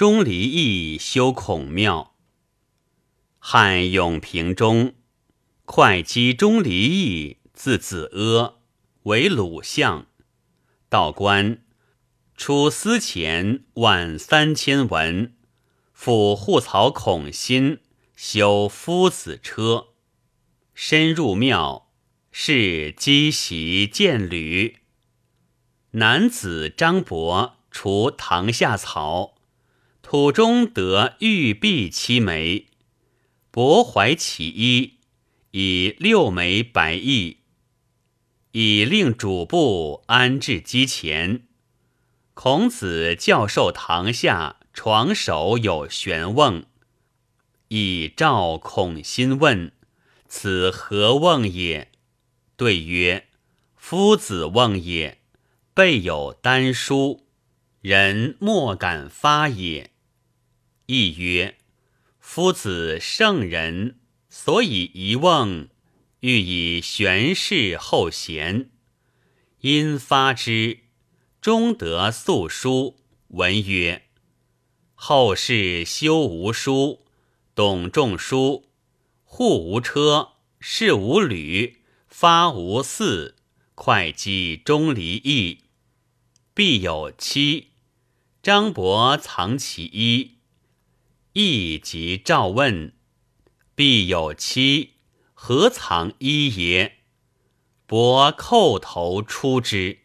钟离义修孔庙。汉永平中，会稽钟离义，字子阿，为鲁相。道官，出司前万三千文，辅护曹孔欣修夫子车。深入庙，是积习见履。男子张伯除堂下草，土中得玉璧七枚。博怀其一，以六枚百亿。以令主簿安置机前。孔子教授堂下床首有玄瓮，以召孔欣问：“此何瓮也？”对曰：“夫子瓮也。备有丹书，人莫敢发也。”亦曰：“夫子圣人，所以遗瓮。”欲以玄氏后贤，因发之，终得素书。文曰：“后世修无书，董仲舒，户无车，事无履，发无嗣，会稽钟离义，必有妻。张伯藏其一，亦即召问，必有妻。何藏一也？伯叩头出之。